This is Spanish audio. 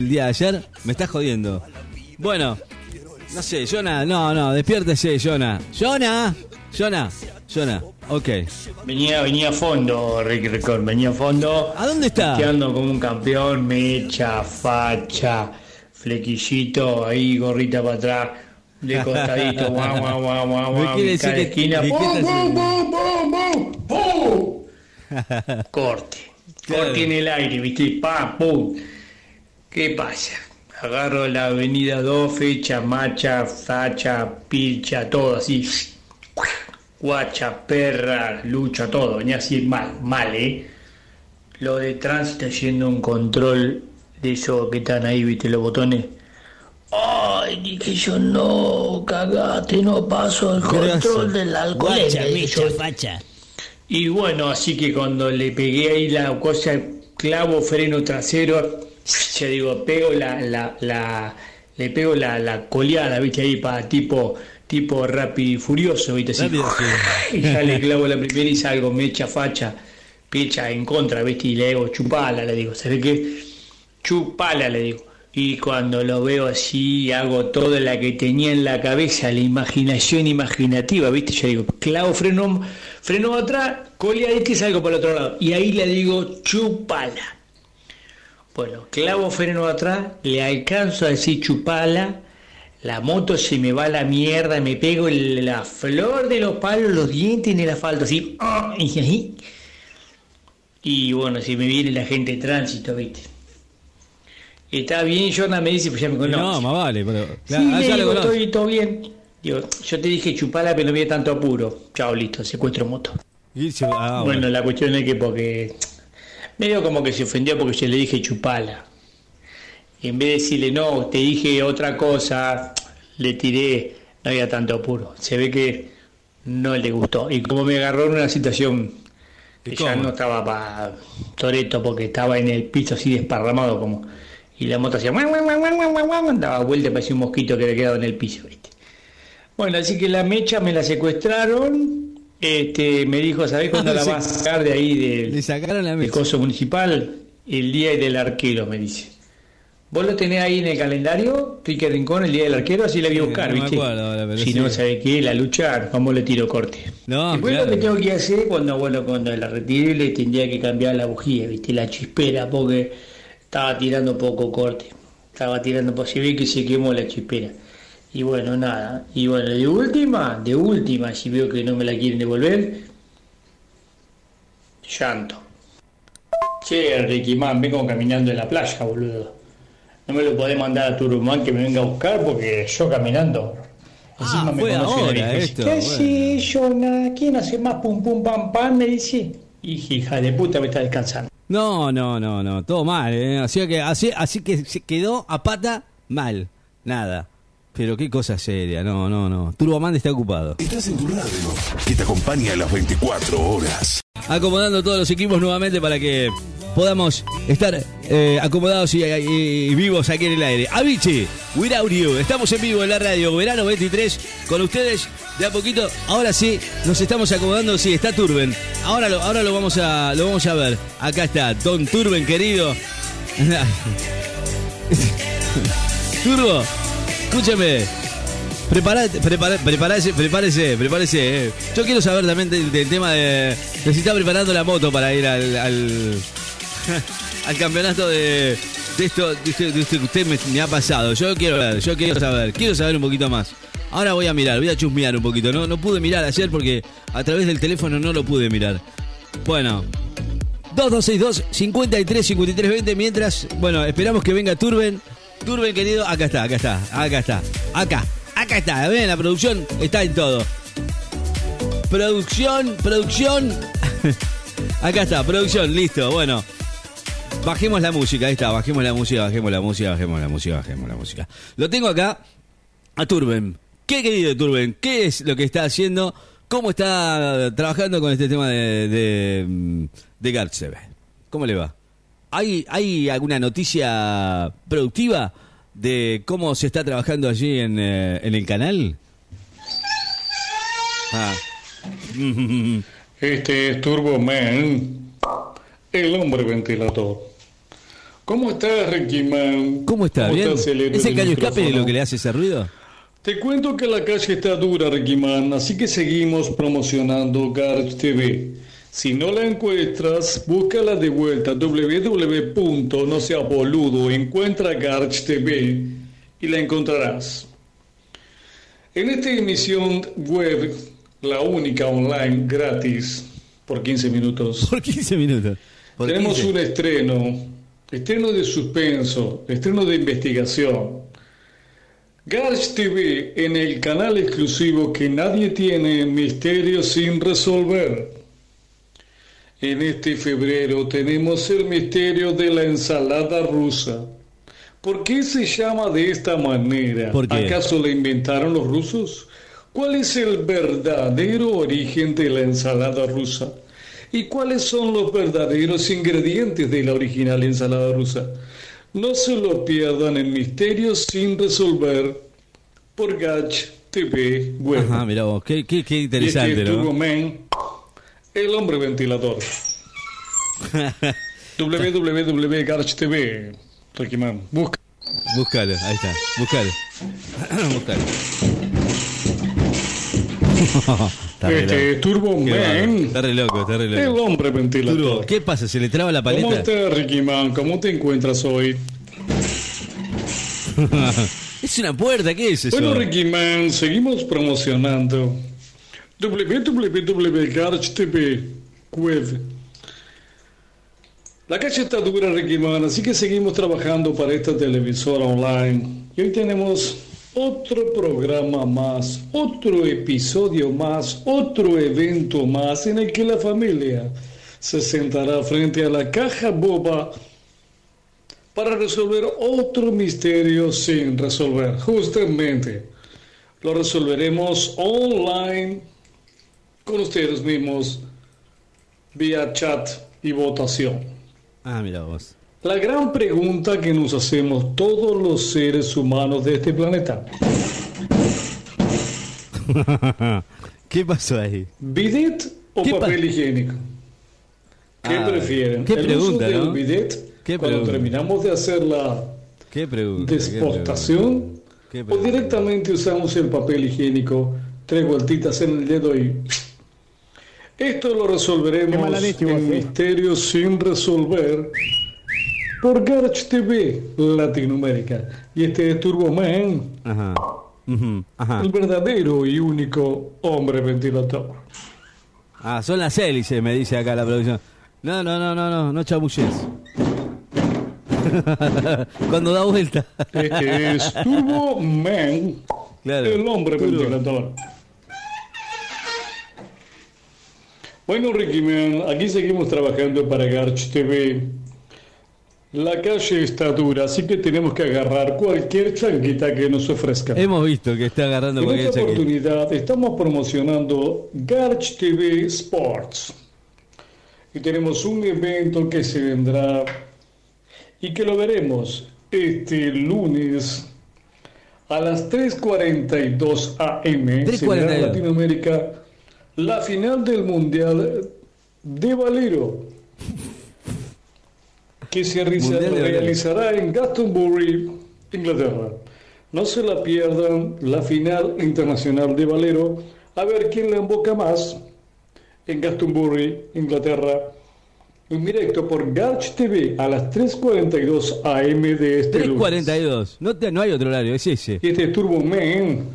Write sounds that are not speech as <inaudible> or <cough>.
el día de ayer, me estás jodiendo. Bueno, no sé, Jonah, no, no, despiértese, Jonah. Jonah, Jonah, Jonah, ok. Venía, venía a fondo, Ricky Record, venía a fondo. ¿A dónde está? Ando como un campeón, mecha, facha, flequillito, ahí, gorrita para atrás, de costadito, guau, guau, guau, guau, guau, que- esquina, ¡pum, que estás pum, pum, pum, pum, pum! Corte, corte en el aire, viste, pam, pum. ¿Qué pasa? Agarro la avenida 2, fecha, macha, facha, pilcha, todo así. Guacha, perra, lucha, todo. Venía así mal, mal, ¿eh? Lo de tránsito yendo un control de esos que están ahí, viste, los botones. Ay, dije yo, no, cagate, no paso el control del alcohol. facha. Y bueno, así que cuando le pegué ahí la cosa, clavo, freno trasero, ya digo, pego la, la, la le pego la, la coleada, viste, ahí para tipo, tipo rápido y furioso, viste, así. Y <laughs> ya le clavo la primera y salgo, me echa facha, pecha en contra, viste, y le digo, chupala, le digo, ¿sabes qué? Chupala, le digo. Y cuando lo veo así, hago toda la que tenía en la cabeza, la imaginación imaginativa, ¿viste? Yo digo, clavo freno, freno atrás, coleadita y salgo por el otro lado. Y ahí le digo, chupala. Bueno, clavo freno atrás, le alcanzo a decir chupala, la moto se me va a la mierda, me pego la flor de los palos, los dientes en el asfalto, así, ¡ah! y bueno, si me viene la gente de tránsito, ¿viste? Está bien, Jordan me dice, pues ya me conoce. No, más vale, pero. Sí, ah, ya digo, estoy todo bien. Digo, yo te dije chupala, pero no había tanto apuro. Chao, listo, secuestro moto. Ah, bueno, bueno. la cuestión es que porque medio como que se ofendió porque yo le dije chupala. Y en vez de decirle no, te dije otra cosa, le tiré, no había tanto apuro. Se ve que no le gustó. Y como me agarró en una situación que ¿Y ya no estaba para Toreto porque estaba en el piso así desparramado como y la moto hacía daba vuelta parecía un mosquito que había quedado en el piso ¿viste? bueno así que la mecha me la secuestraron este me dijo ¿sabés cuándo la <laughs> vas a sacar de ahí Le del, sacaron la del mesa. coso municipal el día del arquero me dice ¿Vos lo tenés ahí en el calendario? Pique Rincón, el día del arquero, así la voy a buscar, no me ¿viste? acuerdo ahora, pero si sí. no, ¿sabe qué? La lucha, ¿cómo le tiro corte? No, Después claro. lo que tengo que hacer cuando, bueno, cuando la retiré le tendría que cambiar la bujía, ¿viste? La chispera, porque estaba tirando poco corte. Estaba tirando, pues se ve que se quemó la chispera. Y bueno, nada. Y bueno, de última, de última, si veo que no me la quieren devolver, llanto. Che, Ricky Man, vengo caminando en la playa, boludo. No me lo podés mandar a Turumán que me venga a buscar porque yo caminando. Ah, fue conoce esto, ¿Qué bueno. haces, Jonah? ¿Quién hace más pum pum pam pam? Me dice. Hija, hija de puta, me está descansando. No, no, no, no, todo mal, ¿eh? Así que, así, así que se quedó a pata mal, nada. Pero qué cosa seria, no, no, no. Turboman está ocupado. Estás en tu radio, que te acompaña a las 24 horas. Acomodando todos los equipos nuevamente para que podamos estar eh, acomodados y, y- y vivos aquí en el aire. Avicii, Without You, estamos en vivo en la radio, verano 23, con ustedes de a poquito. Ahora sí, nos estamos acomodando, sí, está Turben. Ahora lo, ahora lo vamos a, lo vamos a ver. Acá está, Don Turben, querido. <laughs> Turbo, escúchame. Preparate, prepara- prepárese, prepárese, prepárese. eh. Yo quiero saber también del, del tema de, de si está preparando la moto para ir al, al, <laughs> campeonato de, de esto, de de esto que usted me, me ha pasado. Yo quiero ver, yo quiero saber, quiero saber un poquito más. Ahora voy a mirar, voy a chusmear un poquito. No, no pude mirar ayer porque a través del teléfono no lo pude mirar. Bueno, 2262 53 53 20 mientras, bueno, esperamos que venga Turben. Turben querido, acá está, acá está, acá está, acá, acá está, ven, la producción está en todo. Producción, producción. <laughs> acá está, producción, listo, bueno. Bajemos la música, ahí está, bajemos la música, bajemos la música, bajemos la música, bajemos la música. Lo tengo acá a Turben. ¿Qué querido Turben? ¿Qué es lo que está haciendo? ¿Cómo está trabajando con este tema de, de, mm, de? ¿Cómo le va? ¿Hay, ¿Hay alguna noticia productiva de cómo se está trabajando allí en, eh, en el canal? Ah. <laughs> Este es Turbo Man, el hombre ventilador. ¿Cómo estás, Ricky Man? ¿Cómo está? ¿Bien? estás, el héroe ¿Ese caño escape micrófono? lo que le hace ese ruido? Te cuento que la calle está dura, Ricky Man, así que seguimos promocionando Garage TV. Si no la encuentras, búscala de vuelta www. No sea boludo, encuentra Garage TV y la encontrarás. En esta emisión web, la única online gratis, por 15 minutos, Por 15 minutos. Por tenemos 15. un estreno, estreno de suspenso, estreno de investigación. Garage TV en el canal exclusivo que nadie tiene Misterios sin resolver. En este febrero tenemos el misterio de la ensalada rusa. ¿Por qué se llama de esta manera? ¿Acaso la inventaron los rusos? ¿Cuál es el verdadero origen de la ensalada rusa? ¿Y cuáles son los verdaderos ingredientes de la original ensalada rusa? No se lo pierdan en Misterios sin resolver por Gach TV Web. Ajá, vos, qué, qué, qué Y este interesante, ¿no? Man, el hombre ventilador. <laughs> www.garch TV. Ricky Man, busca. Búscalo, ahí está, búscalo. <clears throat> búscalo. <laughs> está re Este loco. Turbo Qué bárbaro. Man, Está re loco, está re el loco. hombre ventilador. ¿qué pasa? ¿Se le traba la ¿Cómo paleta? estás, Ricky Man? ¿Cómo te encuentras hoy? <laughs> es una puerta, ¿qué es eso? Bueno, Ricky Man, seguimos promocionando www.garch TV web. La calle está dura, Man, así que seguimos trabajando para esta televisora online. Y hoy tenemos otro programa más, otro episodio más, otro evento más en el que la familia se sentará frente a la caja boba para resolver otro misterio sin resolver. Justamente, lo resolveremos online con ustedes mismos vía chat y votación. Ah, mira vos. La gran pregunta que nos hacemos todos los seres humanos de este planeta. <laughs> ¿Qué pasó ahí? ¿Bidet o ¿Qué pa- papel higiénico? ¿Qué Ah, prefieren? qué ¿El pregunta, uso del bidet Qué cuando pregunta. terminamos de hacer la ¿Qué pregunta? desportación? Qué ¿O pregunta. directamente usamos el papel higiénico, tres vueltitas en el dedo y... Esto lo resolveremos en eh. Misterios sin resolver por Garch TV Latinoamérica. Y este es Turbo Man, Ajá. El verdadero y único hombre ventilador. Ah, son las hélices, me dice acá la producción. No, no, no, no, no, no chamulles. <laughs> Cuando da vuelta. Este es Turbo Man, Claro. el hombre Turbo. ventilador. Bueno, Ricky Man, aquí seguimos trabajando para Garch TV. La calle está dura, así que tenemos que agarrar cualquier changuita que nos ofrezca. Hemos visto que está agarrando En cualquier esta chaqueta. oportunidad estamos promocionando Garch TV Sports. Y tenemos un evento que se vendrá y que lo veremos este lunes a las 3.42 am. Se verá 3:42. en Latinoamérica la final del Mundial de Valero que se realizará en Glastonbury, Inglaterra. No se la pierdan la final internacional de Valero, a ver quién la emboca más en Glastonbury, Inglaterra, en directo por Garch TV a las 3.42 am de este lunes. 3.42. No, te- no hay otro horario, es ese. Y este es Turbo Man